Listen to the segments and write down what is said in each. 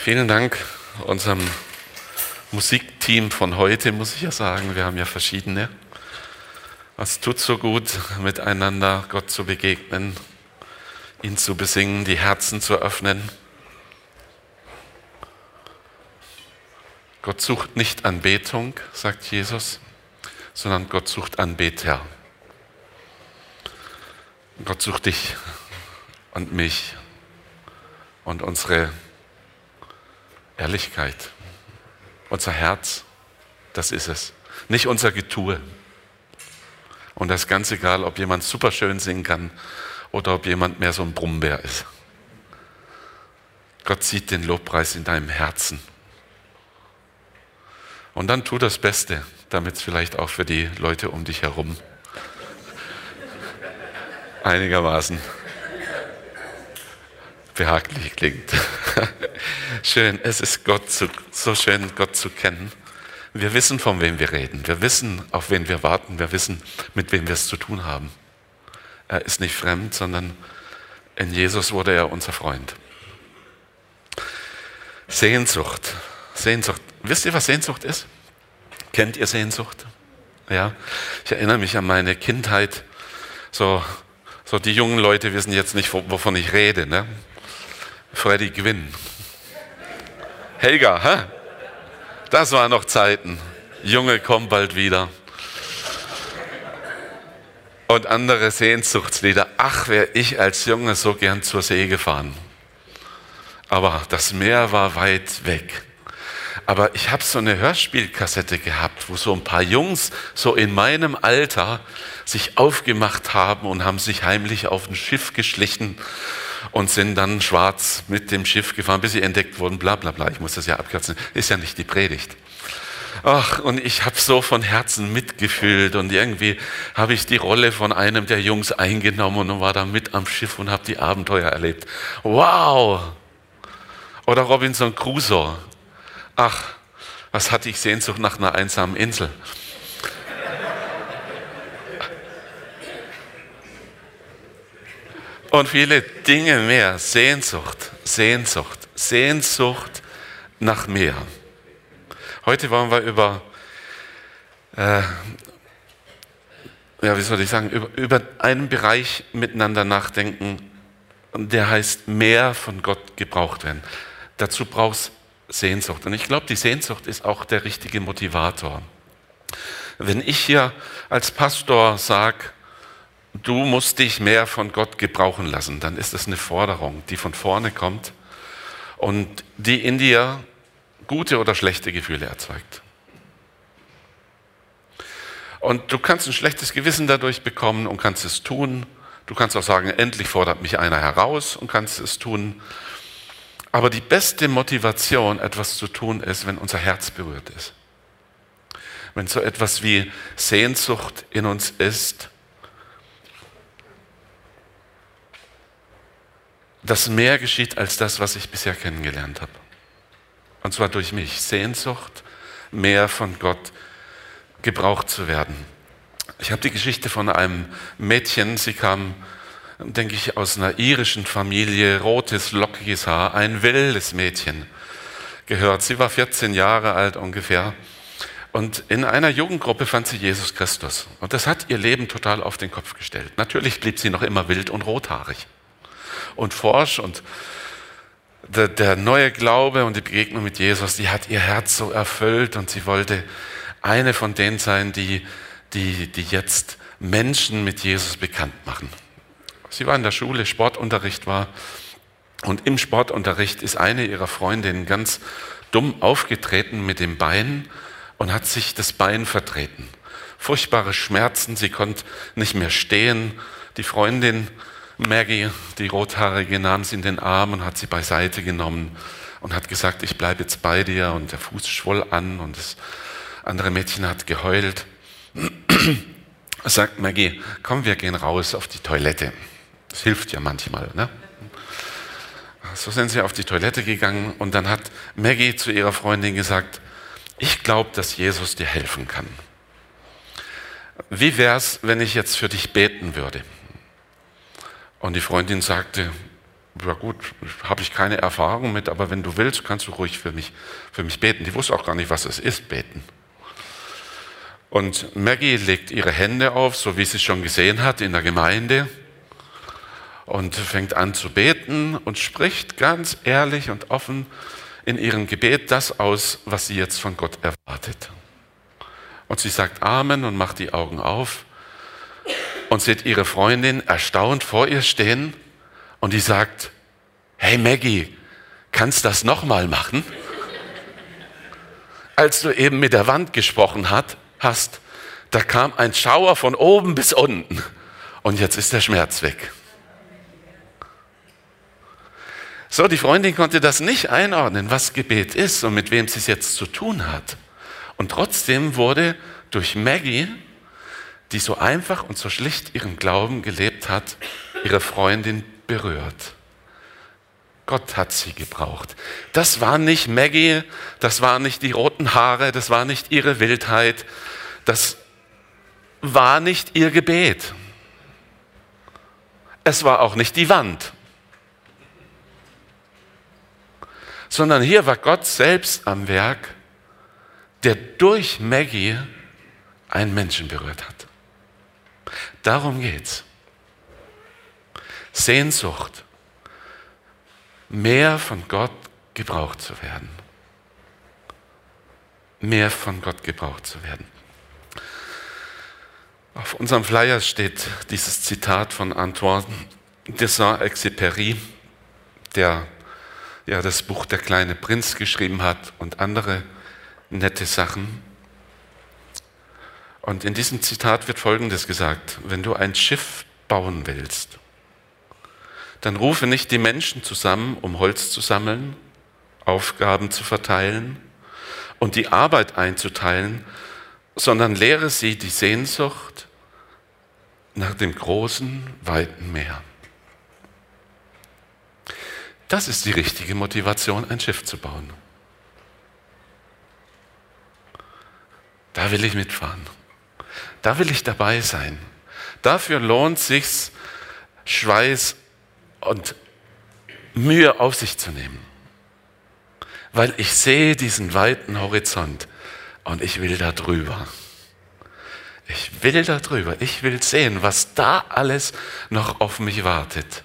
Vielen Dank unserem Musikteam von heute, muss ich ja sagen. Wir haben ja verschiedene. Es tut so gut, miteinander Gott zu begegnen, ihn zu besingen, die Herzen zu öffnen. Gott sucht nicht Anbetung, sagt Jesus, sondern Gott sucht Anbeter. Gott sucht dich und mich und unsere Ehrlichkeit, unser Herz, das ist es. Nicht unser Getue. Und das ist ganz egal, ob jemand super schön singen kann oder ob jemand mehr so ein Brummbär ist. Gott sieht den Lobpreis in deinem Herzen. Und dann tu das Beste, damit es vielleicht auch für die Leute um dich herum einigermaßen behaglich klingt. schön, es ist Gott zu, so schön, Gott zu kennen. Wir wissen, von wem wir reden. Wir wissen, auf wen wir warten. Wir wissen, mit wem wir es zu tun haben. Er ist nicht fremd, sondern in Jesus wurde er unser Freund. Sehnsucht. Sehnsucht. Wisst ihr, was Sehnsucht ist? Kennt ihr Sehnsucht? Ja. Ich erinnere mich an meine Kindheit. So, so die jungen Leute wissen jetzt nicht, wovon ich rede. Ne? Freddy Gwynn. Helga, hä? das waren noch Zeiten. Junge, komm bald wieder. Und andere Sehnsuchtslieder. Ach, wäre ich als Junge so gern zur See gefahren. Aber das Meer war weit weg. Aber ich habe so eine Hörspielkassette gehabt, wo so ein paar Jungs so in meinem Alter sich aufgemacht haben und haben sich heimlich auf ein Schiff geschlichen und sind dann schwarz mit dem Schiff gefahren, bis sie entdeckt wurden, bla bla bla. Ich muss das ja abkürzen, ist ja nicht die Predigt. Ach, und ich habe so von Herzen mitgefühlt und irgendwie habe ich die Rolle von einem der Jungs eingenommen und war da mit am Schiff und habe die Abenteuer erlebt. Wow! Oder Robinson Crusoe. Ach, was hatte ich Sehnsucht nach einer einsamen Insel. Und viele Dinge mehr. Sehnsucht, Sehnsucht, Sehnsucht nach mehr. Heute wollen wir über, äh, ja, wie soll ich sagen, über, über einen Bereich miteinander nachdenken, der heißt mehr von Gott gebraucht werden. Dazu brauchst Sehnsucht. Und ich glaube, die Sehnsucht ist auch der richtige Motivator. Wenn ich hier als Pastor sage, du musst dich mehr von Gott gebrauchen lassen, dann ist das eine Forderung, die von vorne kommt und die in dir gute oder schlechte Gefühle erzeugt. Und du kannst ein schlechtes Gewissen dadurch bekommen und kannst es tun. Du kannst auch sagen, endlich fordert mich einer heraus und kannst es tun. Aber die beste Motivation, etwas zu tun, ist, wenn unser Herz berührt ist. Wenn so etwas wie Sehnsucht in uns ist, dass mehr geschieht als das, was ich bisher kennengelernt habe. Und zwar durch mich. Sehnsucht, mehr von Gott gebraucht zu werden. Ich habe die Geschichte von einem Mädchen, sie kam, denke ich, aus einer irischen Familie, rotes, lockiges Haar, ein wildes Mädchen gehört. Sie war 14 Jahre alt ungefähr. Und in einer Jugendgruppe fand sie Jesus Christus. Und das hat ihr Leben total auf den Kopf gestellt. Natürlich blieb sie noch immer wild und rothaarig und forsch und der, der neue Glaube und die Begegnung mit Jesus, die hat ihr Herz so erfüllt und sie wollte eine von denen sein, die, die, die jetzt Menschen mit Jesus bekannt machen. Sie war in der Schule, Sportunterricht war und im Sportunterricht ist eine ihrer Freundinnen ganz dumm aufgetreten mit dem Bein und hat sich das Bein vertreten. Furchtbare Schmerzen, sie konnte nicht mehr stehen. Die Freundin Maggie, die Rothaarige, nahm sie in den Arm und hat sie beiseite genommen und hat gesagt, ich bleibe jetzt bei dir. Und der Fuß schwoll an und das andere Mädchen hat geheult. Sagt Maggie, komm, wir gehen raus auf die Toilette. Das hilft ja manchmal. Ne? So sind sie auf die Toilette gegangen und dann hat Maggie zu ihrer Freundin gesagt, ich glaube, dass Jesus dir helfen kann. Wie wäre es, wenn ich jetzt für dich beten würde? Und die Freundin sagte, ja gut, habe ich keine Erfahrung mit, aber wenn du willst, kannst du ruhig für mich, für mich beten. Die wusste auch gar nicht, was es ist, beten. Und Maggie legt ihre Hände auf, so wie sie schon gesehen hat in der Gemeinde, und fängt an zu beten und spricht ganz ehrlich und offen in ihrem Gebet das aus, was sie jetzt von Gott erwartet. Und sie sagt Amen und macht die Augen auf und sieht ihre Freundin erstaunt vor ihr stehen und die sagt, hey Maggie, kannst das nochmal machen? Als du eben mit der Wand gesprochen hast, da kam ein Schauer von oben bis unten und jetzt ist der Schmerz weg. So, die Freundin konnte das nicht einordnen, was Gebet ist und mit wem sie es jetzt zu tun hat. Und trotzdem wurde durch Maggie, die so einfach und so schlicht ihren Glauben gelebt hat, ihre Freundin berührt. Gott hat sie gebraucht. Das war nicht Maggie, das waren nicht die roten Haare, das war nicht ihre Wildheit, das war nicht ihr Gebet. Es war auch nicht die Wand, sondern hier war Gott selbst am Werk, der durch Maggie einen Menschen berührt hat. Darum geht's. Sehnsucht, mehr von Gott gebraucht zu werden. Mehr von Gott gebraucht zu werden. Auf unserem Flyer steht dieses Zitat von Antoine de Saint-Exupéry, der ja das Buch Der kleine Prinz geschrieben hat und andere nette Sachen. Und in diesem Zitat wird Folgendes gesagt, wenn du ein Schiff bauen willst, dann rufe nicht die Menschen zusammen, um Holz zu sammeln, Aufgaben zu verteilen und die Arbeit einzuteilen, sondern lehre sie die Sehnsucht nach dem großen, weiten Meer. Das ist die richtige Motivation, ein Schiff zu bauen. Da will ich mitfahren. Da will ich dabei sein. Dafür lohnt sich Schweiß und Mühe auf sich zu nehmen. Weil ich sehe diesen weiten Horizont und ich will da drüber. Ich will da drüber. Ich will sehen, was da alles noch auf mich wartet.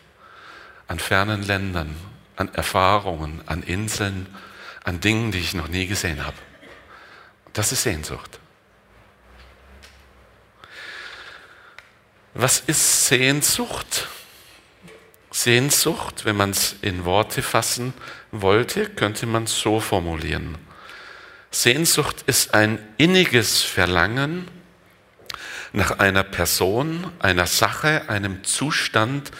An fernen Ländern, an Erfahrungen, an Inseln, an Dingen, die ich noch nie gesehen habe. Das ist Sehnsucht. Was ist Sehnsucht? Sehnsucht, wenn man es in Worte fassen wollte, könnte man es so formulieren. Sehnsucht ist ein inniges Verlangen nach einer Person, einer Sache, einem Zustand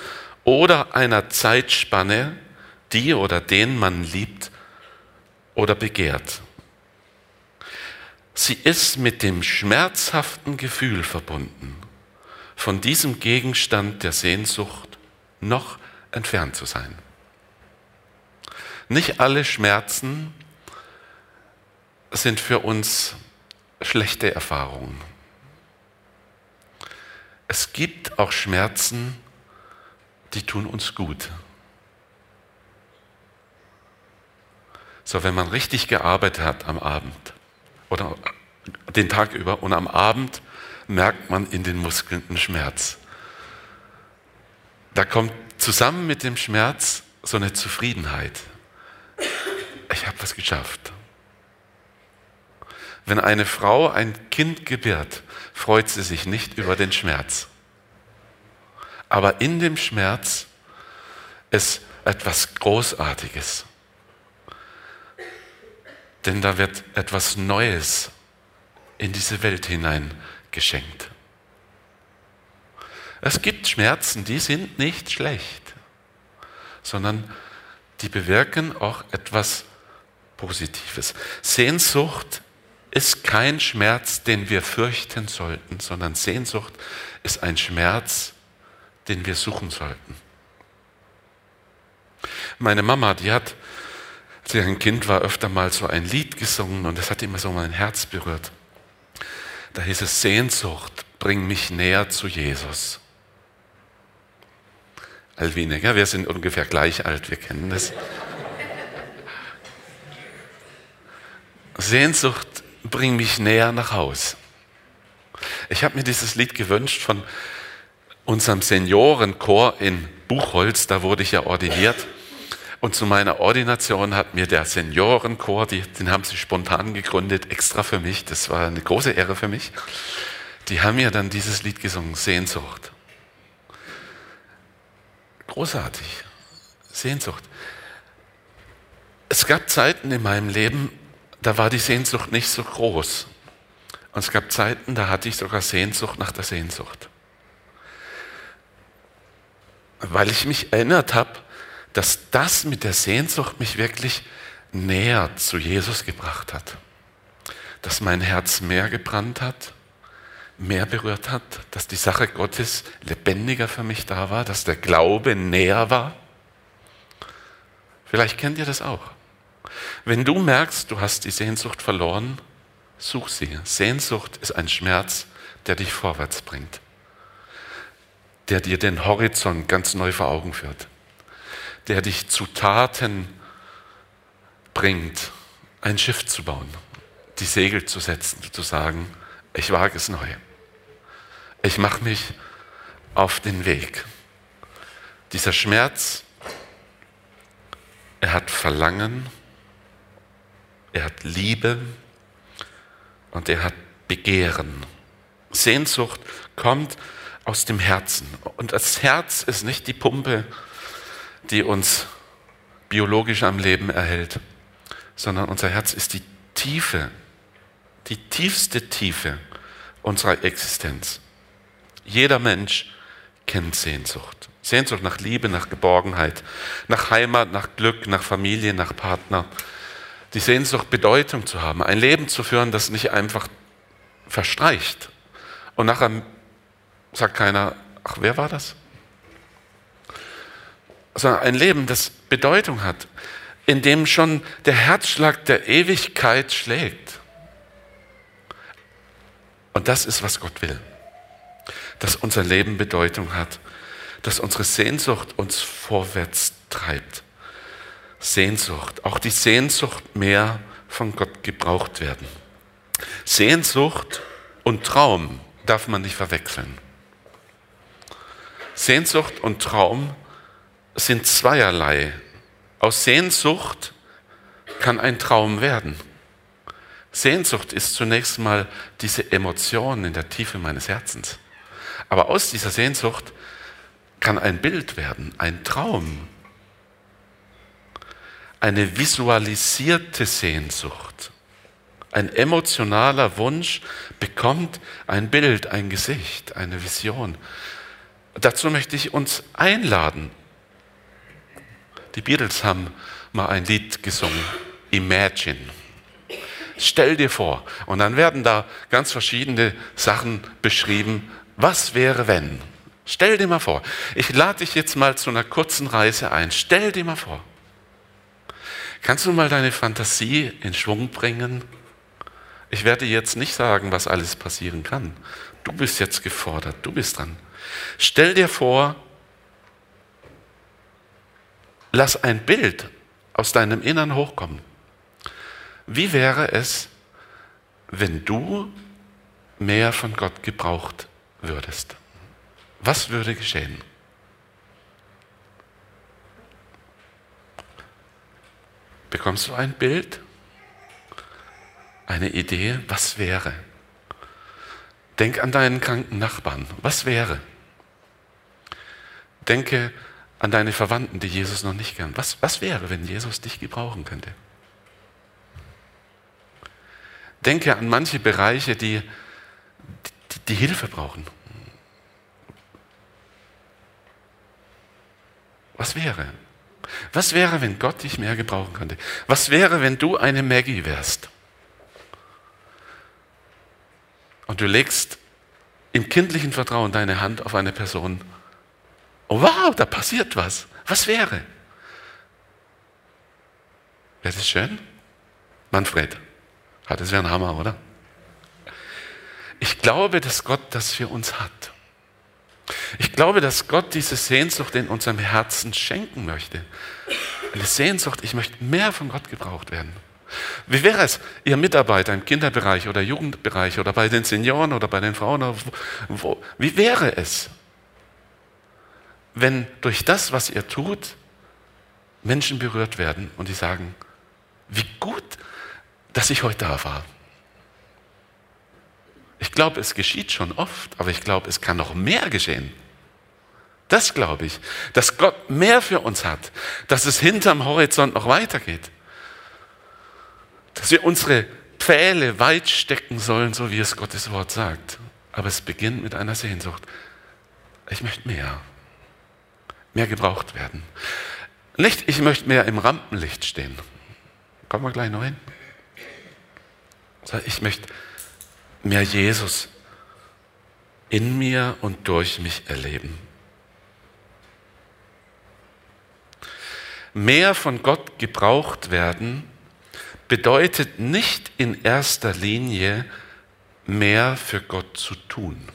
oder einer Zeitspanne, die oder den man liebt oder begehrt. Sie ist mit dem schmerzhaften Gefühl verbunden, von diesem Gegenstand der Sehnsucht noch entfernt zu sein. Nicht alle Schmerzen sind für uns schlechte Erfahrungen. Es gibt auch Schmerzen, die tun uns gut. So, wenn man richtig gearbeitet hat am Abend oder den Tag über und am Abend merkt man in den Muskeln einen Schmerz. Da kommt zusammen mit dem Schmerz so eine Zufriedenheit. Ich habe was geschafft. Wenn eine Frau ein Kind gebiert, freut sie sich nicht über den Schmerz. Aber in dem Schmerz ist etwas Großartiges. Denn da wird etwas Neues in diese Welt hinein geschenkt. Es gibt Schmerzen, die sind nicht schlecht, sondern die bewirken auch etwas Positives. Sehnsucht ist kein Schmerz, den wir fürchten sollten, sondern Sehnsucht ist ein Schmerz, den wir suchen sollten. Meine Mama, die hat als ich ein Kind war, öfter mal so ein Lied gesungen und das hat immer so mein Herz berührt. Da hieß es Sehnsucht, bring mich näher zu Jesus. Alwine, ja, wir sind ungefähr gleich alt, wir kennen das. Sehnsucht bringt mich näher nach Haus. Ich habe mir dieses Lied gewünscht von unserem Seniorenchor in Buchholz, da wurde ich ja ordiniert. Und zu meiner Ordination hat mir der Seniorenchor, die, den haben sie spontan gegründet, extra für mich, das war eine große Ehre für mich, die haben mir dann dieses Lied gesungen, Sehnsucht. Großartig, Sehnsucht. Es gab Zeiten in meinem Leben, da war die Sehnsucht nicht so groß. Und es gab Zeiten, da hatte ich sogar Sehnsucht nach der Sehnsucht. Weil ich mich erinnert habe, dass das mit der Sehnsucht mich wirklich näher zu Jesus gebracht hat. Dass mein Herz mehr gebrannt hat, mehr berührt hat, dass die Sache Gottes lebendiger für mich da war, dass der Glaube näher war. Vielleicht kennt ihr das auch. Wenn du merkst, du hast die Sehnsucht verloren, such sie. Sehnsucht ist ein Schmerz, der dich vorwärts bringt, der dir den Horizont ganz neu vor Augen führt, der dich zu Taten bringt, ein Schiff zu bauen, die Segel zu setzen, zu sagen, ich wage es neu. Ich mache mich auf den Weg. Dieser Schmerz, er hat Verlangen, er hat Liebe und er hat Begehren. Sehnsucht kommt aus dem Herzen. Und das Herz ist nicht die Pumpe, die uns biologisch am Leben erhält, sondern unser Herz ist die Tiefe, die tiefste Tiefe unserer Existenz. Jeder Mensch kennt Sehnsucht. Sehnsucht nach Liebe, nach Geborgenheit, nach Heimat, nach Glück, nach Familie, nach Partner, die Sehnsucht, Bedeutung zu haben, ein Leben zu führen, das nicht einfach verstreicht. Und nachher sagt keiner, ach, wer war das? Sondern ein Leben, das Bedeutung hat, in dem schon der Herzschlag der Ewigkeit schlägt. Und das ist, was Gott will. Dass unser Leben Bedeutung hat, dass unsere Sehnsucht uns vorwärts treibt. Sehnsucht, auch die Sehnsucht mehr von Gott gebraucht werden. Sehnsucht und Traum darf man nicht verwechseln. Sehnsucht und Traum sind zweierlei. Aus Sehnsucht kann ein Traum werden. Sehnsucht ist zunächst mal diese Emotion in der Tiefe meines Herzens. Aber aus dieser Sehnsucht kann ein Bild werden, ein Traum, eine visualisierte Sehnsucht. Ein emotionaler Wunsch bekommt ein Bild, ein Gesicht, eine Vision. Dazu möchte ich uns einladen. Die Beatles haben mal ein Lied gesungen, Imagine. Stell dir vor. Und dann werden da ganz verschiedene Sachen beschrieben. Was wäre, wenn? Stell dir mal vor. Ich lade dich jetzt mal zu einer kurzen Reise ein. Stell dir mal vor. Kannst du mal deine Fantasie in Schwung bringen? Ich werde jetzt nicht sagen, was alles passieren kann. Du bist jetzt gefordert, du bist dran. Stell dir vor, lass ein Bild aus deinem Innern hochkommen. Wie wäre es, wenn du mehr von Gott gebraucht würdest? Was würde geschehen? Bekommst du ein Bild? Eine Idee? Was wäre? Denk an deinen kranken Nachbarn. Was wäre? Denke an deine Verwandten, die Jesus noch nicht kennen. Was, was wäre, wenn Jesus dich gebrauchen könnte? Denke an manche Bereiche, die, die, die Hilfe brauchen. Was wäre? Was wäre, wenn Gott dich mehr gebrauchen könnte? Was wäre, wenn du eine Maggie wärst? Und du legst im kindlichen Vertrauen deine Hand auf eine Person. Oh wow, da passiert was. Was wäre? Wäre das schön? Manfred, das wäre ein Hammer, oder? Ich glaube, dass Gott das für uns hat. Ich glaube, dass Gott diese Sehnsucht in unserem Herzen schenken möchte. Eine Sehnsucht, ich möchte mehr von Gott gebraucht werden. Wie wäre es, Ihr Mitarbeiter im Kinderbereich oder Jugendbereich oder bei den Senioren oder bei den Frauen? Wo, wie wäre es, wenn durch das, was ihr tut, Menschen berührt werden und die sagen, wie gut, dass ich heute da war. Ich glaube, es geschieht schon oft, aber ich glaube, es kann noch mehr geschehen. Das glaube ich, dass Gott mehr für uns hat, dass es hinterm Horizont noch weitergeht, dass wir unsere Pfähle weit stecken sollen, so wie es Gottes Wort sagt. Aber es beginnt mit einer Sehnsucht. Ich möchte mehr, mehr gebraucht werden. Nicht, ich möchte mehr im Rampenlicht stehen. Kommen wir gleich noch hin. Ich möchte mehr Jesus in mir und durch mich erleben. Mehr von Gott gebraucht werden bedeutet nicht in erster Linie mehr für Gott zu tun.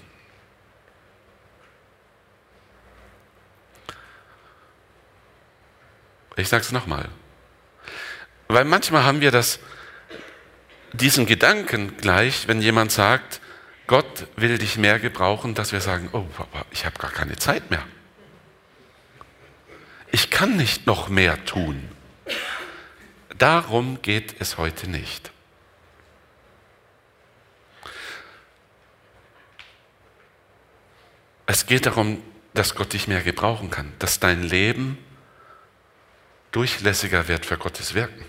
Ich sage es nochmal. Weil manchmal haben wir das, diesen Gedanken gleich, wenn jemand sagt, Gott will dich mehr gebrauchen, dass wir sagen, oh, ich habe gar keine Zeit mehr. Ich kann nicht noch mehr tun. Darum geht es heute nicht. Es geht darum, dass Gott dich mehr gebrauchen kann, dass dein Leben durchlässiger wird für Gottes Wirken.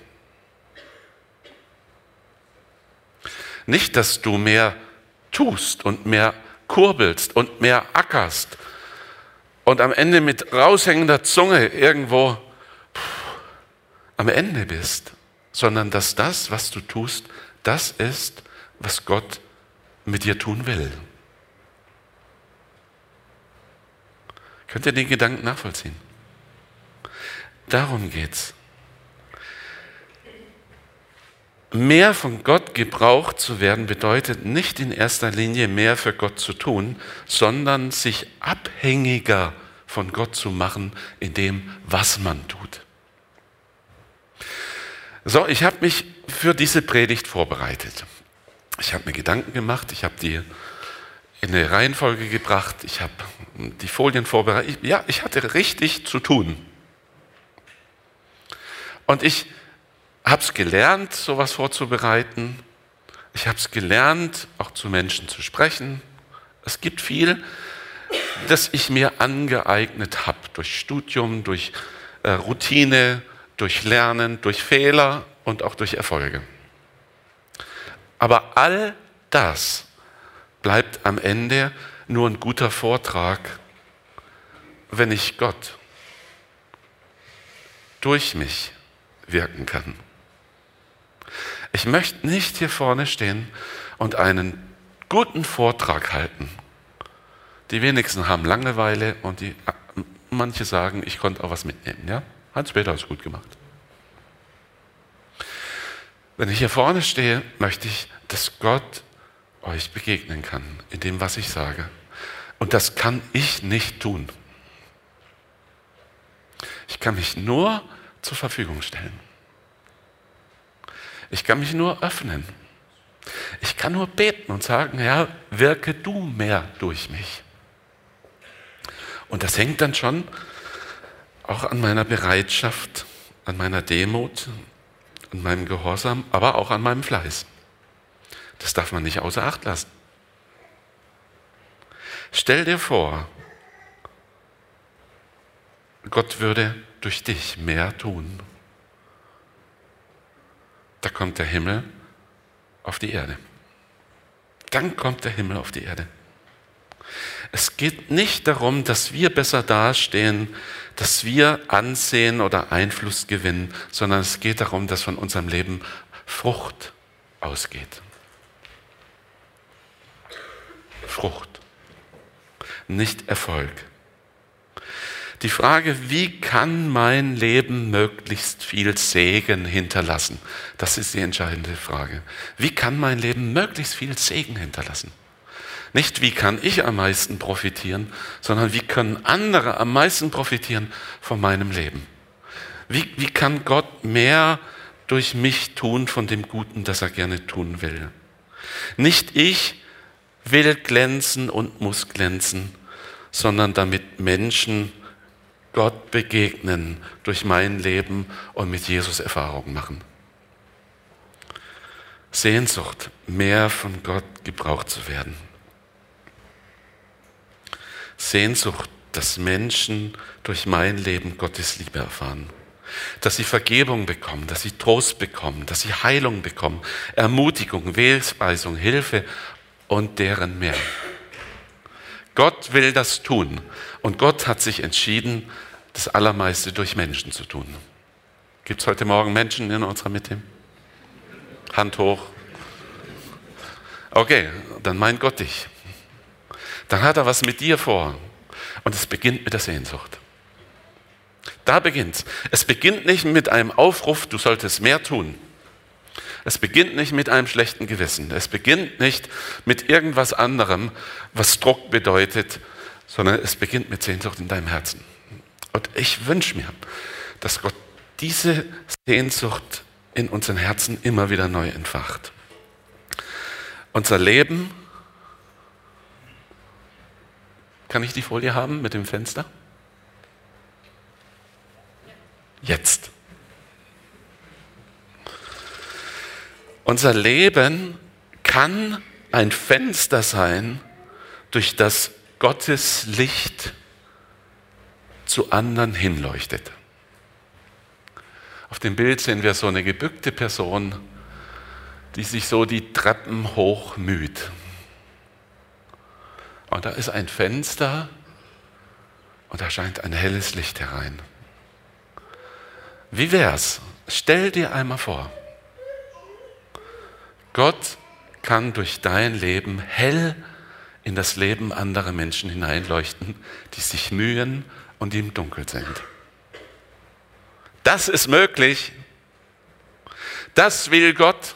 Nicht, dass du mehr tust und mehr kurbelst und mehr ackerst und am Ende mit raushängender Zunge irgendwo am Ende bist, sondern dass das, was du tust, das ist, was Gott mit dir tun will. Könnt ihr den Gedanken nachvollziehen? Darum geht's. Mehr von Gott gebraucht zu werden bedeutet nicht in erster Linie mehr für Gott zu tun, sondern sich abhängiger von Gott zu machen in dem, was man tut. So, ich habe mich für diese Predigt vorbereitet. Ich habe mir Gedanken gemacht, ich habe die in eine Reihenfolge gebracht, ich habe die Folien vorbereitet. Ja, ich hatte richtig zu tun. Und ich habe es gelernt, sowas vorzubereiten. Ich habe es gelernt, auch zu Menschen zu sprechen. Es gibt viel, das ich mir angeeignet habe durch Studium, durch äh, Routine, durch Lernen, durch Fehler und auch durch Erfolge. Aber all das bleibt am Ende nur ein guter Vortrag, wenn ich Gott durch mich wirken kann. Ich möchte nicht hier vorne stehen und einen guten Vortrag halten. Die wenigsten haben Langeweile und die, manche sagen, ich konnte auch was mitnehmen. Ja? Hans-Peter hat es gut gemacht. Wenn ich hier vorne stehe, möchte ich, dass Gott euch begegnen kann in dem, was ich sage. Und das kann ich nicht tun. Ich kann mich nur zur Verfügung stellen. Ich kann mich nur öffnen. Ich kann nur beten und sagen, Herr, wirke du mehr durch mich. Und das hängt dann schon auch an meiner Bereitschaft, an meiner Demut, an meinem Gehorsam, aber auch an meinem Fleiß. Das darf man nicht außer Acht lassen. Stell dir vor, Gott würde durch dich mehr tun. Da kommt der Himmel auf die Erde. Dann kommt der Himmel auf die Erde. Es geht nicht darum, dass wir besser dastehen, dass wir Ansehen oder Einfluss gewinnen, sondern es geht darum, dass von unserem Leben Frucht ausgeht. Frucht, nicht Erfolg. Die Frage, wie kann mein Leben möglichst viel Segen hinterlassen? Das ist die entscheidende Frage. Wie kann mein Leben möglichst viel Segen hinterlassen? Nicht, wie kann ich am meisten profitieren, sondern wie können andere am meisten profitieren von meinem Leben. Wie, wie kann Gott mehr durch mich tun von dem Guten, das er gerne tun will. Nicht ich will glänzen und muss glänzen, sondern damit Menschen Gott begegnen durch mein Leben und mit Jesus Erfahrungen machen. Sehnsucht, mehr von Gott gebraucht zu werden. Sehnsucht, dass Menschen durch mein Leben Gottes Liebe erfahren. Dass sie Vergebung bekommen, dass sie Trost bekommen, dass sie Heilung bekommen, Ermutigung, Wegweisung, Hilfe und deren mehr. Gott will das tun und Gott hat sich entschieden, das Allermeiste durch Menschen zu tun. Gibt es heute Morgen Menschen in unserer Mitte? Hand hoch. Okay, dann meint Gott dich. Dann hat er was mit dir vor. Und es beginnt mit der Sehnsucht. Da beginnt's. Es beginnt nicht mit einem Aufruf, du solltest mehr tun. Es beginnt nicht mit einem schlechten Gewissen. Es beginnt nicht mit irgendwas anderem, was Druck bedeutet, sondern es beginnt mit Sehnsucht in deinem Herzen. Und ich wünsche mir, dass Gott diese Sehnsucht in unseren Herzen immer wieder neu entfacht. Unser Leben, kann ich die Folie haben mit dem Fenster? Jetzt. Unser Leben kann ein Fenster sein, durch das Gottes Licht zu anderen hinleuchtet. Auf dem Bild sehen wir so eine gebückte Person, die sich so die Treppen hoch müht. Und da ist ein Fenster und da scheint ein helles Licht herein. Wie wär's? Stell dir einmal vor, Gott kann durch dein Leben hell in das Leben anderer Menschen hineinleuchten, die sich mühen und die im Dunkel sind. Das ist möglich. Das will Gott.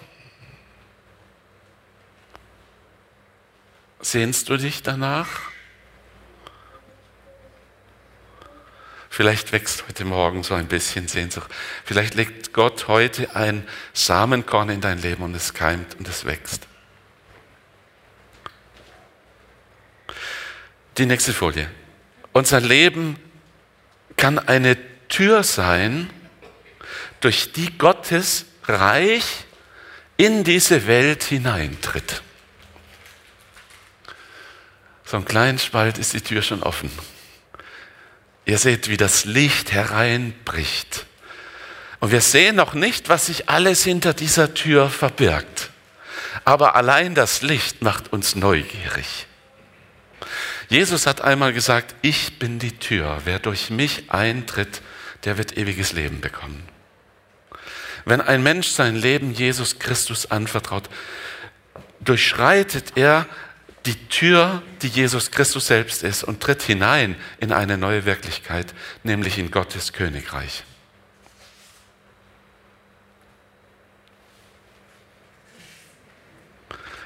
Sehnst du dich danach? Vielleicht wächst heute Morgen so ein bisschen Sehnsucht. Vielleicht legt Gott heute ein Samenkorn in dein Leben und es keimt und es wächst. Die nächste Folie. Unser Leben kann eine Tür sein, durch die Gottes Reich in diese Welt hineintritt. So ein kleinen Spalt ist die Tür schon offen. Ihr seht, wie das Licht hereinbricht. Und wir sehen noch nicht, was sich alles hinter dieser Tür verbirgt. Aber allein das Licht macht uns neugierig. Jesus hat einmal gesagt, ich bin die Tür. Wer durch mich eintritt, der wird ewiges Leben bekommen. Wenn ein Mensch sein Leben Jesus Christus anvertraut, durchschreitet er die Tür, die Jesus Christus selbst ist, und tritt hinein in eine neue Wirklichkeit, nämlich in Gottes Königreich.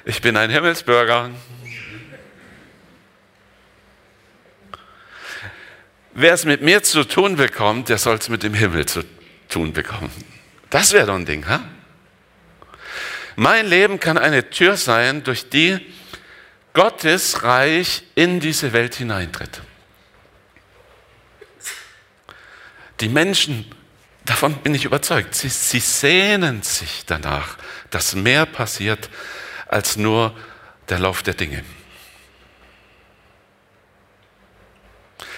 Ich bin ein Himmelsbürger. Wer es mit mir zu tun bekommt, der soll es mit dem Himmel zu tun bekommen. Das wäre doch ein Ding, ha? Mein Leben kann eine Tür sein, durch die Gottes Reich in diese Welt hineintritt. Die Menschen, davon bin ich überzeugt, sie, sie sehnen sich danach, dass mehr passiert als nur der Lauf der Dinge.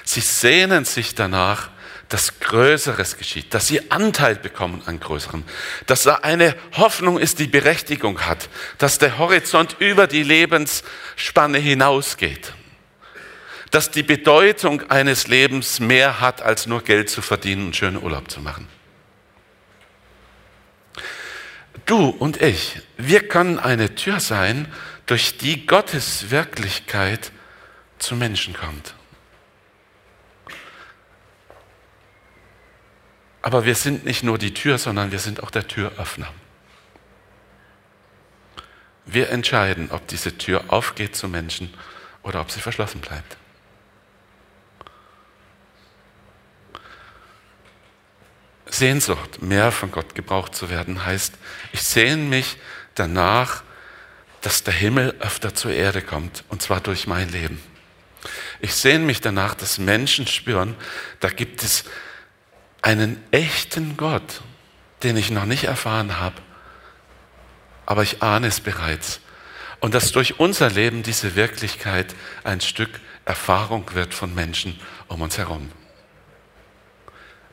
Sie sehnen sich danach, dass Größeres geschieht, dass sie Anteil bekommen an Größerem, dass da eine Hoffnung ist, die Berechtigung hat, dass der Horizont über die Lebensspanne hinausgeht, dass die Bedeutung eines Lebens mehr hat, als nur Geld zu verdienen und schönen Urlaub zu machen. Du und ich, wir können eine Tür sein, durch die Gottes Wirklichkeit zu Menschen kommt. Aber wir sind nicht nur die Tür, sondern wir sind auch der Türöffner. Wir entscheiden, ob diese Tür aufgeht zu Menschen oder ob sie verschlossen bleibt. Sehnsucht, mehr von Gott gebraucht zu werden, heißt, ich sehne mich danach, dass der Himmel öfter zur Erde kommt, und zwar durch mein Leben. Ich sehne mich danach, dass Menschen spüren, da gibt es einen echten Gott, den ich noch nicht erfahren habe, aber ich ahne es bereits. Und dass durch unser Leben diese Wirklichkeit ein Stück Erfahrung wird von Menschen um uns herum.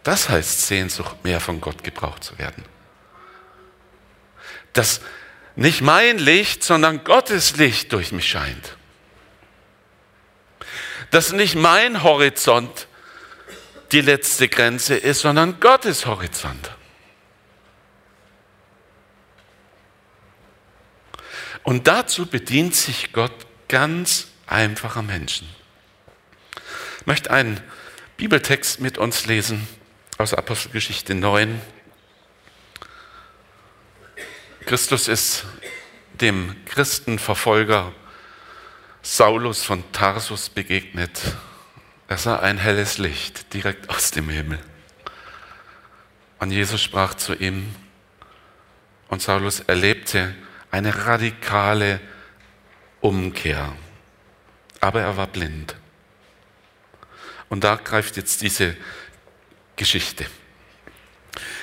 Das heißt Sehnsucht, mehr von Gott gebraucht zu werden. Dass nicht mein Licht, sondern Gottes Licht durch mich scheint. Dass nicht mein Horizont die letzte Grenze ist, sondern Gottes Horizont. Und dazu bedient sich Gott ganz einfacher Menschen. Ich möchte einen Bibeltext mit uns lesen aus Apostelgeschichte 9. Christus ist dem Christenverfolger Saulus von Tarsus begegnet. Er sah ein helles Licht direkt aus dem Himmel. Und Jesus sprach zu ihm und Saulus erlebte eine radikale Umkehr. Aber er war blind. Und da greift jetzt diese Geschichte.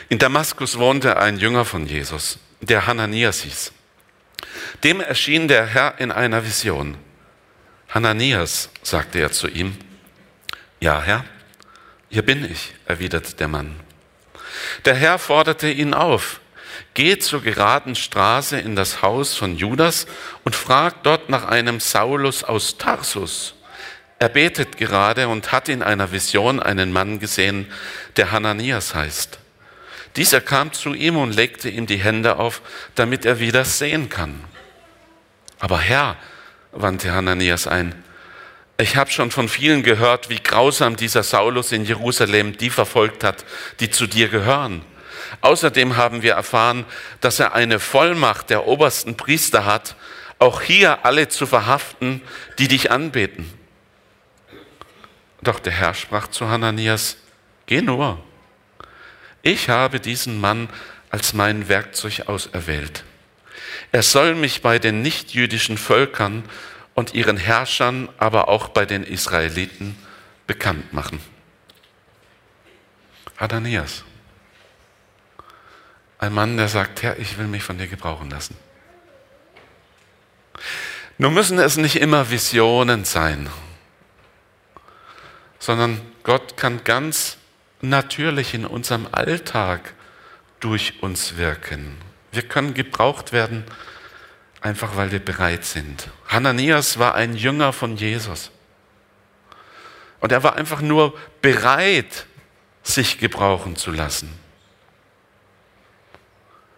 In Damaskus wohnte ein Jünger von Jesus, der Hananias hieß. Dem erschien der Herr in einer Vision. Hananias, sagte er zu ihm. Ja, Herr, hier bin ich, erwiderte der Mann. Der Herr forderte ihn auf, geh zur geraden Straße in das Haus von Judas und frag dort nach einem Saulus aus Tarsus er betet gerade und hat in einer Vision einen Mann gesehen, der Hananias heißt. Dieser kam zu ihm und legte ihm die Hände auf, damit er wieder sehen kann. Aber Herr, wandte Hananias ein, ich habe schon von vielen gehört, wie grausam dieser Saulus in Jerusalem die verfolgt hat, die zu dir gehören. Außerdem haben wir erfahren, dass er eine Vollmacht der obersten Priester hat, auch hier alle zu verhaften, die dich anbeten. Doch der Herr sprach zu Hananias, geh nur. Ich habe diesen Mann als mein Werkzeug auserwählt. Er soll mich bei den nichtjüdischen Völkern und ihren Herrschern, aber auch bei den Israeliten bekannt machen. Hananias, ein Mann, der sagt, Herr, ich will mich von dir gebrauchen lassen. Nun müssen es nicht immer Visionen sein sondern Gott kann ganz natürlich in unserem Alltag durch uns wirken. Wir können gebraucht werden, einfach weil wir bereit sind. Hananias war ein Jünger von Jesus. Und er war einfach nur bereit, sich gebrauchen zu lassen.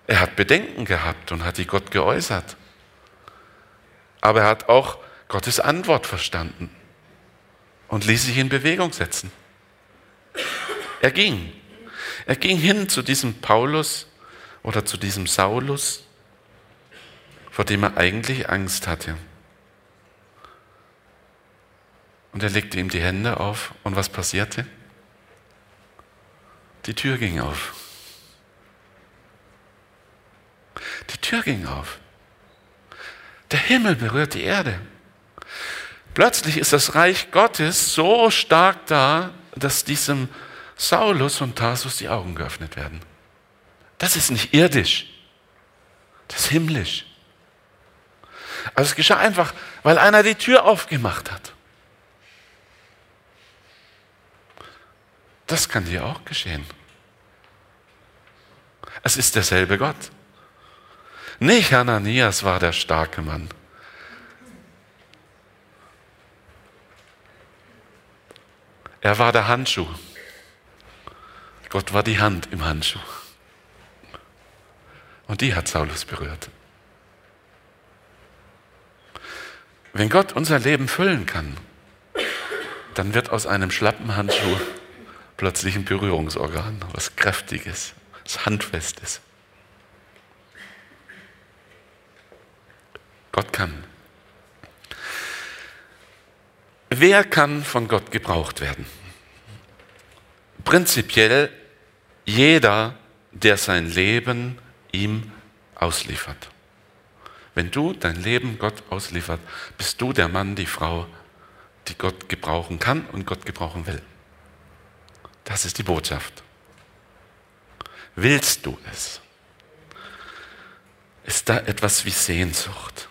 Er hat Bedenken gehabt und hat die Gott geäußert. Aber er hat auch Gottes Antwort verstanden und ließ sich in Bewegung setzen. Er ging. Er ging hin zu diesem Paulus oder zu diesem Saulus, vor dem er eigentlich Angst hatte. Und er legte ihm die Hände auf und was passierte? Die Tür ging auf. Die Tür ging auf. Der Himmel berührt die Erde. Plötzlich ist das Reich Gottes so stark da, dass diesem Saulus und Tarsus die Augen geöffnet werden. Das ist nicht irdisch, das ist himmlisch. Also es geschah einfach, weil einer die Tür aufgemacht hat. Das kann dir auch geschehen. Es ist derselbe Gott. Nicht Hananias war der starke Mann. Er war der Handschuh. Gott war die Hand im Handschuh. Und die hat Saulus berührt. Wenn Gott unser Leben füllen kann, dann wird aus einem schlappen Handschuh plötzlich ein Berührungsorgan, was Kräftiges, was Handfestes. Gott kann. Wer kann von Gott gebraucht werden? Prinzipiell jeder, der sein Leben ihm ausliefert. Wenn du dein Leben Gott ausliefert, bist du der Mann, die Frau, die Gott gebrauchen kann und Gott gebrauchen will. Das ist die Botschaft. Willst du es? Ist da etwas wie Sehnsucht?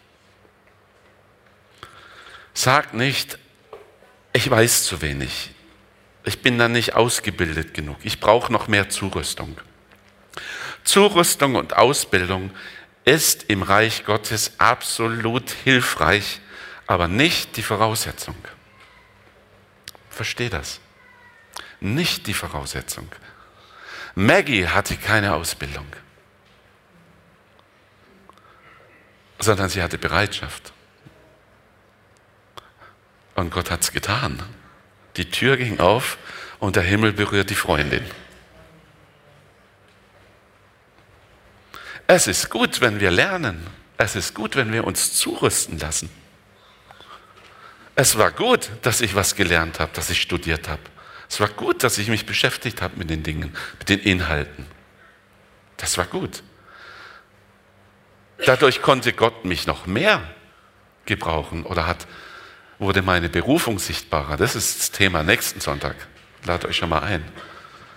Sag nicht, ich weiß zu wenig. Ich bin da nicht ausgebildet genug. Ich brauche noch mehr Zurüstung. Zurüstung und Ausbildung ist im Reich Gottes absolut hilfreich, aber nicht die Voraussetzung. Versteh das. Nicht die Voraussetzung. Maggie hatte keine Ausbildung, sondern sie hatte Bereitschaft. Und Gott hat es getan. Die Tür ging auf und der Himmel berührt die Freundin. Es ist gut, wenn wir lernen. Es ist gut, wenn wir uns zurüsten lassen. Es war gut, dass ich was gelernt habe, dass ich studiert habe. Es war gut, dass ich mich beschäftigt habe mit den Dingen, mit den Inhalten. Das war gut. Dadurch konnte Gott mich noch mehr gebrauchen oder hat, wurde meine Berufung sichtbarer. Das ist das Thema nächsten Sonntag. Ladet euch schon mal ein.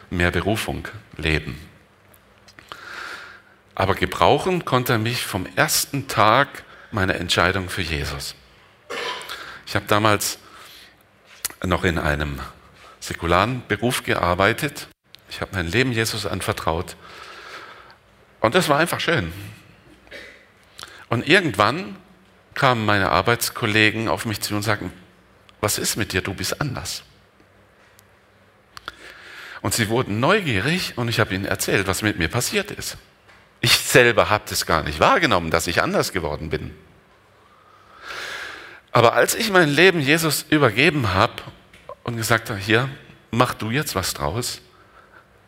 Mehr Berufung leben. Aber gebrauchen konnte er mich vom ersten Tag meiner Entscheidung für Jesus. Ich habe damals noch in einem säkularen Beruf gearbeitet. Ich habe mein Leben Jesus anvertraut. Und das war einfach schön. Und irgendwann kamen meine Arbeitskollegen auf mich zu und sagten, was ist mit dir, du bist anders. Und sie wurden neugierig und ich habe ihnen erzählt, was mit mir passiert ist. Ich selber habe das gar nicht wahrgenommen, dass ich anders geworden bin. Aber als ich mein Leben Jesus übergeben habe und gesagt habe, hier, mach du jetzt was draus,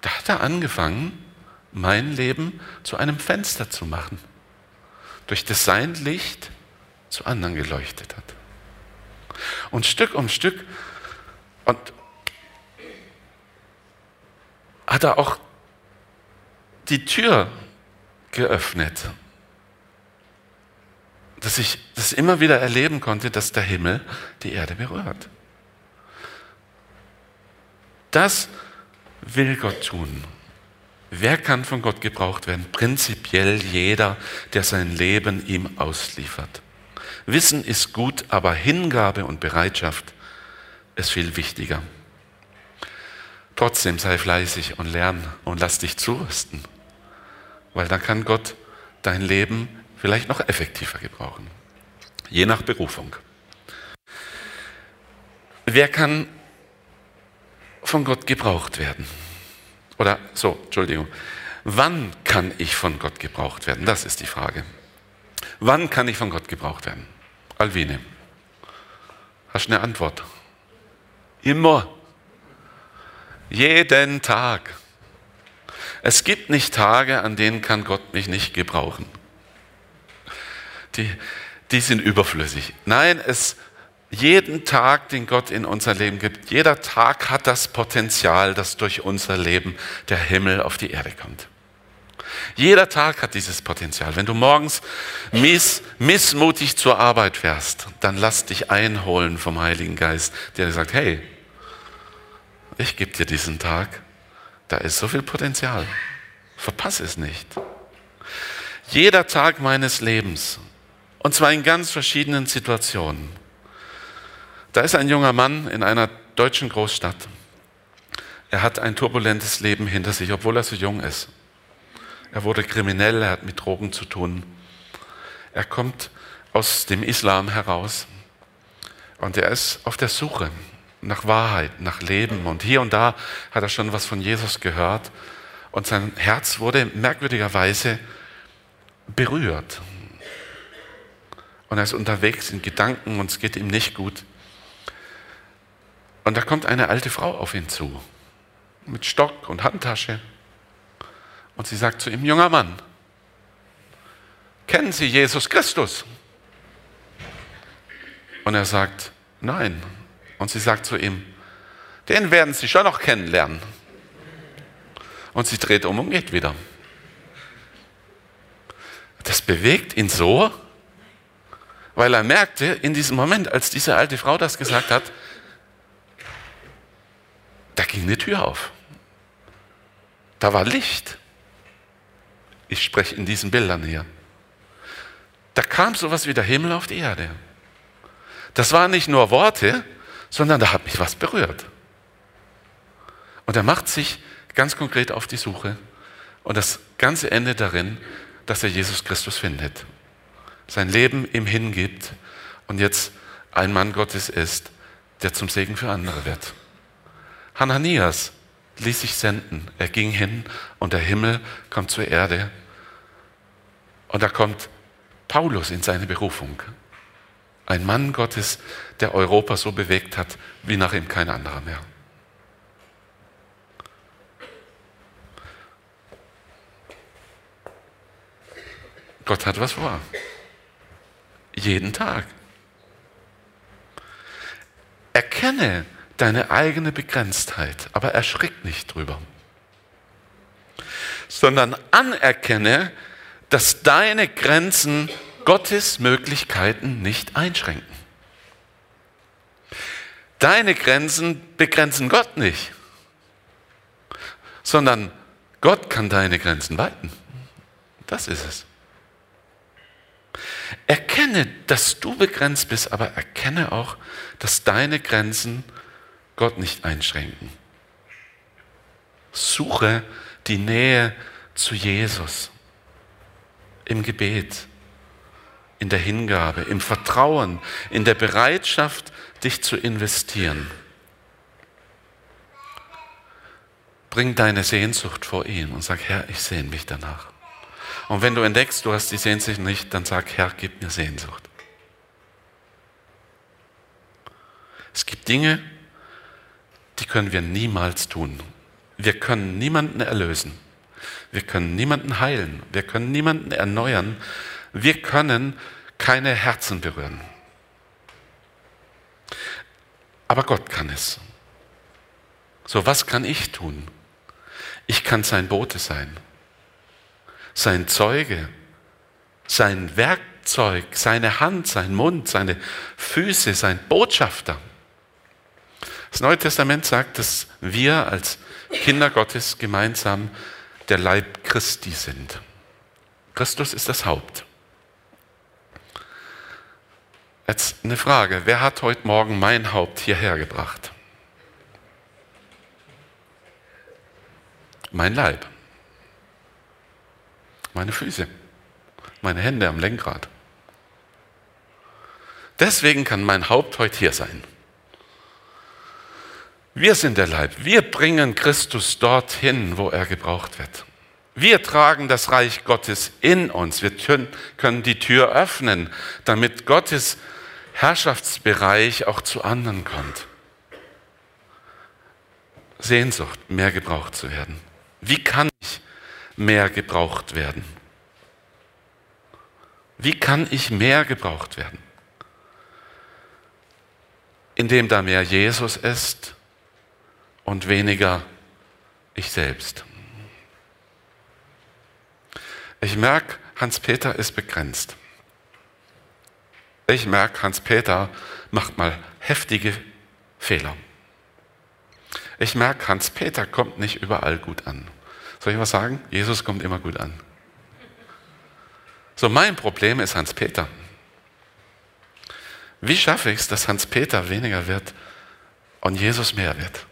da hat er angefangen, mein Leben zu einem Fenster zu machen, durch das sein Licht zu anderen geleuchtet hat. Und Stück um Stück und hat er auch die Tür geöffnet. Dass ich das immer wieder erleben konnte, dass der Himmel die Erde berührt. Das will Gott tun. Wer kann von Gott gebraucht werden? Prinzipiell jeder, der sein Leben ihm ausliefert. Wissen ist gut, aber Hingabe und Bereitschaft ist viel wichtiger. Trotzdem sei fleißig und lern und lass dich zurüsten weil dann kann Gott dein Leben vielleicht noch effektiver gebrauchen. Je nach Berufung. Wer kann von Gott gebraucht werden? Oder so, Entschuldigung. Wann kann ich von Gott gebraucht werden? Das ist die Frage. Wann kann ich von Gott gebraucht werden? Alvine, hast du eine Antwort? Immer. Jeden Tag. Es gibt nicht Tage, an denen kann Gott mich nicht gebrauchen. Die, die sind überflüssig. Nein, es jeden Tag, den Gott in unser Leben gibt, jeder Tag hat das Potenzial, dass durch unser Leben der Himmel auf die Erde kommt. Jeder Tag hat dieses Potenzial. Wenn du morgens miss, missmutig zur Arbeit fährst, dann lass dich einholen vom Heiligen Geist, der dir sagt, hey, ich gebe dir diesen Tag da ist so viel Potenzial. Verpasse es nicht. Jeder Tag meines Lebens, und zwar in ganz verschiedenen Situationen. Da ist ein junger Mann in einer deutschen Großstadt. Er hat ein turbulentes Leben hinter sich, obwohl er so jung ist. Er wurde kriminell, er hat mit Drogen zu tun. Er kommt aus dem Islam heraus und er ist auf der Suche nach Wahrheit, nach Leben. Und hier und da hat er schon was von Jesus gehört. Und sein Herz wurde merkwürdigerweise berührt. Und er ist unterwegs in Gedanken und es geht ihm nicht gut. Und da kommt eine alte Frau auf ihn zu, mit Stock und Handtasche. Und sie sagt zu ihm, junger Mann, kennen Sie Jesus Christus? Und er sagt, nein. Und sie sagt zu ihm, den werden Sie schon noch kennenlernen. Und sie dreht um und geht wieder. Das bewegt ihn so, weil er merkte in diesem Moment, als diese alte Frau das gesagt hat, da ging eine Tür auf. Da war Licht. Ich spreche in diesen Bildern hier. Da kam sowas wie der Himmel auf die Erde. Das waren nicht nur Worte, sondern da hat mich was berührt. Und er macht sich ganz konkret auf die Suche. Und das Ganze endet darin, dass er Jesus Christus findet. Sein Leben ihm hingibt und jetzt ein Mann Gottes ist, der zum Segen für andere wird. Hananias ließ sich senden. Er ging hin und der Himmel kommt zur Erde. Und da kommt Paulus in seine Berufung. Ein Mann Gottes, der Europa so bewegt hat, wie nach ihm kein anderer mehr. Gott hat was vor. Jeden Tag. Erkenne deine eigene Begrenztheit, aber erschrick nicht drüber, sondern anerkenne, dass deine Grenzen Gottes Möglichkeiten nicht einschränken. Deine Grenzen begrenzen Gott nicht, sondern Gott kann deine Grenzen weiten. Das ist es. Erkenne, dass du begrenzt bist, aber erkenne auch, dass deine Grenzen Gott nicht einschränken. Suche die Nähe zu Jesus im Gebet, in der Hingabe, im Vertrauen, in der Bereitschaft, dich zu investieren. Bring deine Sehnsucht vor ihn und sag, Herr, ich sehne mich danach. Und wenn du entdeckst, du hast die Sehnsucht nicht, dann sag, Herr, gib mir Sehnsucht. Es gibt Dinge, die können wir niemals tun. Wir können niemanden erlösen. Wir können niemanden heilen. Wir können niemanden erneuern. Wir können keine Herzen berühren. Aber Gott kann es. So, was kann ich tun? Ich kann sein Bote sein sein Zeuge, sein Werkzeug, seine Hand, sein Mund, seine Füße, sein Botschafter. Das Neue Testament sagt, dass wir als Kinder Gottes gemeinsam der Leib Christi sind. Christus ist das Haupt. Jetzt eine Frage, wer hat heute Morgen mein Haupt hierher gebracht? Mein Leib meine Füße, meine Hände am Lenkrad. Deswegen kann mein Haupt heute hier sein. Wir sind der Leib. Wir bringen Christus dorthin, wo er gebraucht wird. Wir tragen das Reich Gottes in uns. Wir können die Tür öffnen, damit Gottes Herrschaftsbereich auch zu anderen kommt. Sehnsucht, mehr gebraucht zu werden. Wie kann ich mehr gebraucht werden? Wie kann ich mehr gebraucht werden? Indem da mehr Jesus ist und weniger ich selbst. Ich merke, Hans-Peter ist begrenzt. Ich merke, Hans-Peter macht mal heftige Fehler. Ich merke, Hans-Peter kommt nicht überall gut an. Soll ich was sagen? Jesus kommt immer gut an. So, mein Problem ist Hans-Peter. Wie schaffe ich es, dass Hans-Peter weniger wird und Jesus mehr wird?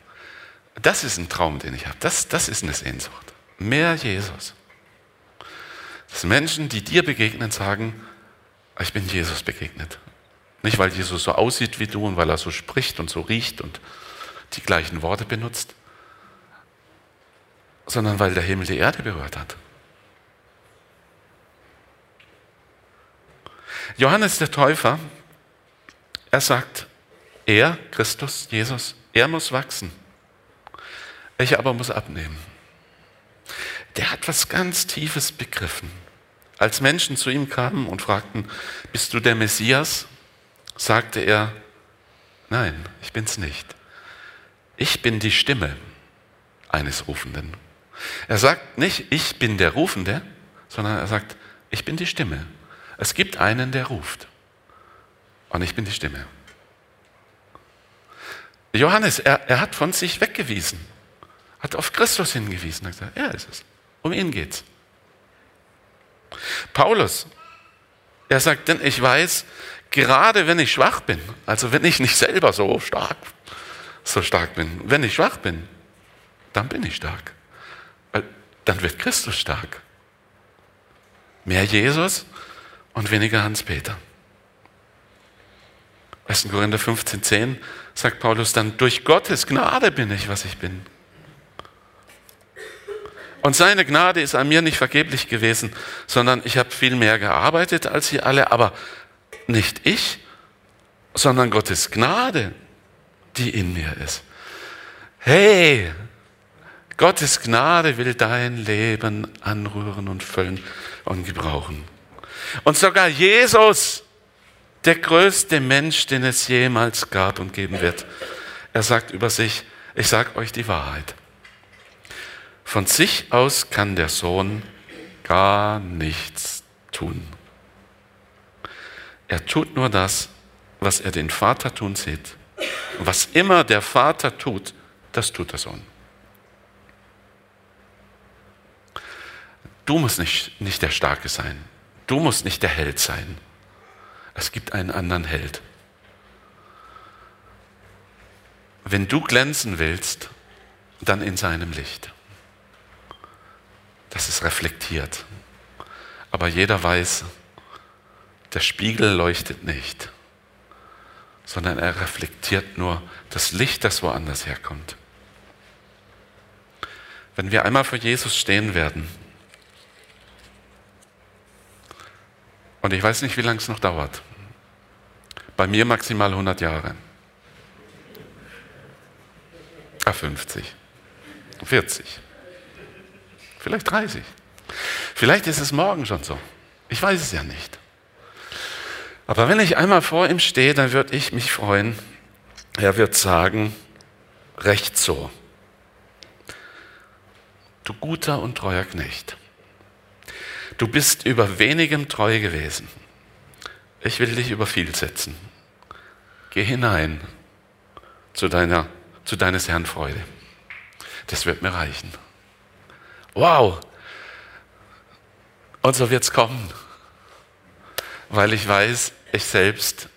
Das ist ein Traum, den ich habe. Das, das ist eine Sehnsucht. Mehr Jesus. Dass Menschen, die dir begegnen, sagen, ich bin Jesus begegnet. Nicht, weil Jesus so aussieht wie du und weil er so spricht und so riecht und die gleichen Worte benutzt, sondern weil der Himmel die Erde berührt hat. Johannes der Täufer, er sagt, er, Christus, Jesus, er muss wachsen. Ich aber muss abnehmen. Der hat was ganz Tiefes begriffen. Als Menschen zu ihm kamen und fragten, bist du der Messias? sagte er, nein, ich bin's nicht. Ich bin die Stimme eines Rufenden. Er sagt nicht, ich bin der Rufende, sondern er sagt, ich bin die Stimme. Es gibt einen, der ruft. Und ich bin die Stimme. Johannes, er, er hat von sich weggewiesen, hat auf Christus hingewiesen, hat gesagt, er ist es. Um ihn geht's. Paulus, er sagt, denn ich weiß, gerade wenn ich schwach bin, also wenn ich nicht selber so stark, so stark bin, wenn ich schwach bin, dann bin ich stark. Dann wird Christus stark. Mehr Jesus und weniger Hans-Peter. 1. Korinther 15, 10 sagt Paulus dann, durch Gottes Gnade bin ich, was ich bin. Und seine Gnade ist an mir nicht vergeblich gewesen, sondern ich habe viel mehr gearbeitet als sie alle, aber nicht ich, sondern Gottes Gnade, die in mir ist. Hey, Gottes Gnade will dein Leben anrühren und füllen und gebrauchen. Und sogar Jesus, der größte Mensch, den es jemals gab und geben wird, er sagt über sich, ich sage euch die Wahrheit. Von sich aus kann der Sohn gar nichts tun. Er tut nur das, was er den Vater tun sieht. Was immer der Vater tut, das tut der Sohn. Du musst nicht, nicht der Starke sein. Du musst nicht der Held sein. Es gibt einen anderen Held. Wenn du glänzen willst, dann in seinem Licht. Das ist reflektiert. Aber jeder weiß, der Spiegel leuchtet nicht, sondern er reflektiert nur das Licht, das woanders herkommt. Wenn wir einmal vor Jesus stehen werden, und ich weiß nicht, wie lange es noch dauert, bei mir maximal 100 Jahre, ah, 50, 40, vielleicht 30, vielleicht ist es morgen schon so, ich weiß es ja nicht. Aber wenn ich einmal vor ihm stehe, dann würde ich mich freuen. Er wird sagen, recht so. Du guter und treuer Knecht. Du bist über wenigem treu gewesen. Ich will dich über viel setzen. Geh hinein zu, deiner, zu deines Herrn Freude. Das wird mir reichen. Wow! Und so wird es kommen, weil ich weiß, ich selbst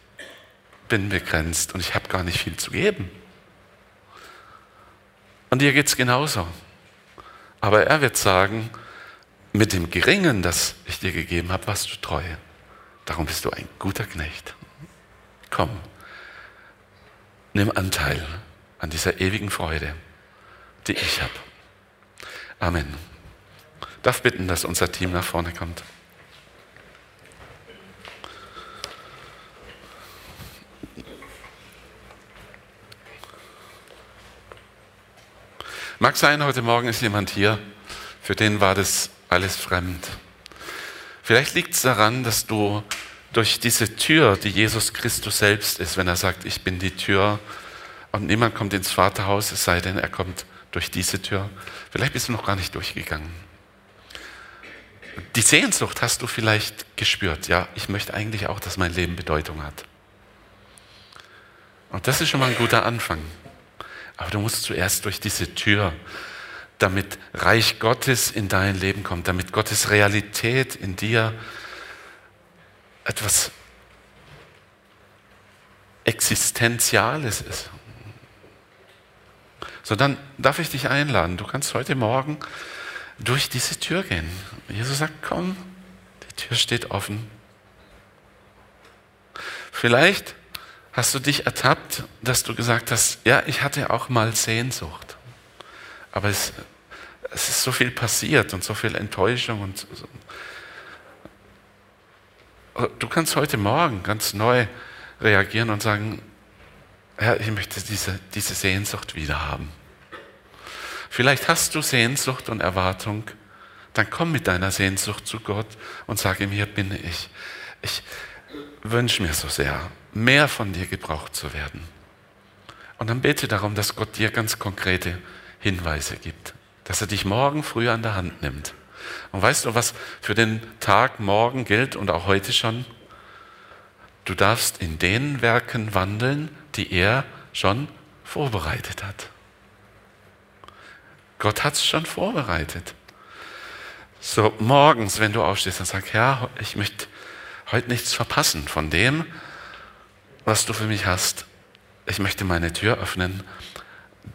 bin begrenzt und ich habe gar nicht viel zu geben. Und dir geht es genauso. Aber er wird sagen, mit dem Geringen, das ich dir gegeben habe, warst du treu. Darum bist du ein guter Knecht. Komm, nimm Anteil an dieser ewigen Freude, die ich habe. Amen. Darf bitten, dass unser Team nach vorne kommt. Mag sein, heute Morgen ist jemand hier, für den war das alles fremd. Vielleicht liegt es daran, dass du durch diese Tür, die Jesus Christus selbst ist, wenn er sagt, ich bin die Tür und niemand kommt ins Vaterhaus, es sei denn, er kommt durch diese Tür. Vielleicht bist du noch gar nicht durchgegangen. Die Sehnsucht hast du vielleicht gespürt. Ja, ich möchte eigentlich auch, dass mein Leben Bedeutung hat. Und das ist schon mal ein guter Anfang. Aber du musst zuerst durch diese Tür, damit Reich Gottes in dein Leben kommt, damit Gottes Realität in dir etwas Existenziales ist. So, dann darf ich dich einladen. Du kannst heute Morgen durch diese Tür gehen. Jesus sagt, komm, die Tür steht offen. Vielleicht Hast du dich ertappt, dass du gesagt hast, ja, ich hatte auch mal Sehnsucht, aber es, es ist so viel passiert und so viel Enttäuschung und so. Du kannst heute Morgen ganz neu reagieren und sagen, Herr, ich möchte diese, diese Sehnsucht wieder haben. Vielleicht hast du Sehnsucht und Erwartung, dann komm mit deiner Sehnsucht zu Gott und sag ihm, hier bin ich. Ich, wünsche mir so sehr, mehr von dir gebraucht zu werden. Und dann bete darum, dass Gott dir ganz konkrete Hinweise gibt, dass er dich morgen früh an der Hand nimmt. Und weißt du, was für den Tag morgen gilt und auch heute schon? Du darfst in den Werken wandeln, die er schon vorbereitet hat. Gott hat es schon vorbereitet. So morgens, wenn du aufstehst und sagst, ja, ich möchte heute nichts verpassen von dem, was du für mich hast. Ich möchte meine Tür öffnen,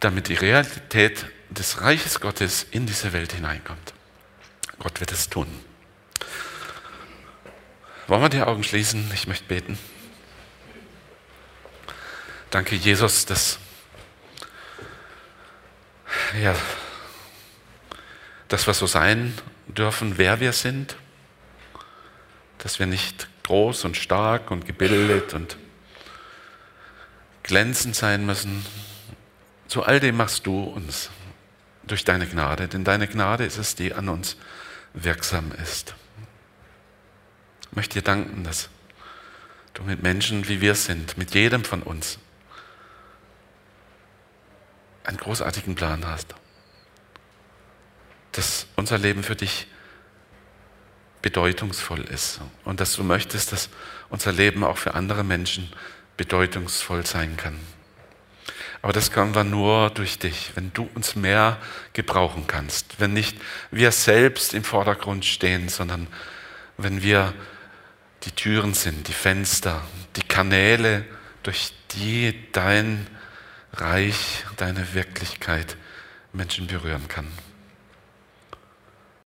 damit die Realität des Reiches Gottes in diese Welt hineinkommt. Gott wird es tun. Wollen wir die Augen schließen? Ich möchte beten. Danke, Jesus, dass, ja, dass wir so sein dürfen, wer wir sind, dass wir nicht groß und stark und gebildet und glänzend sein müssen. Zu all dem machst du uns durch deine Gnade, denn deine Gnade ist es, die an uns wirksam ist. Ich möchte dir danken, dass du mit Menschen, wie wir sind, mit jedem von uns, einen großartigen Plan hast dass unser Leben für dich bedeutungsvoll ist und dass du möchtest, dass unser Leben auch für andere Menschen bedeutungsvoll sein kann. Aber das können wir nur durch dich, wenn du uns mehr gebrauchen kannst, wenn nicht wir selbst im Vordergrund stehen, sondern wenn wir die Türen sind, die Fenster, die Kanäle, durch die dein Reich, deine Wirklichkeit Menschen berühren kann.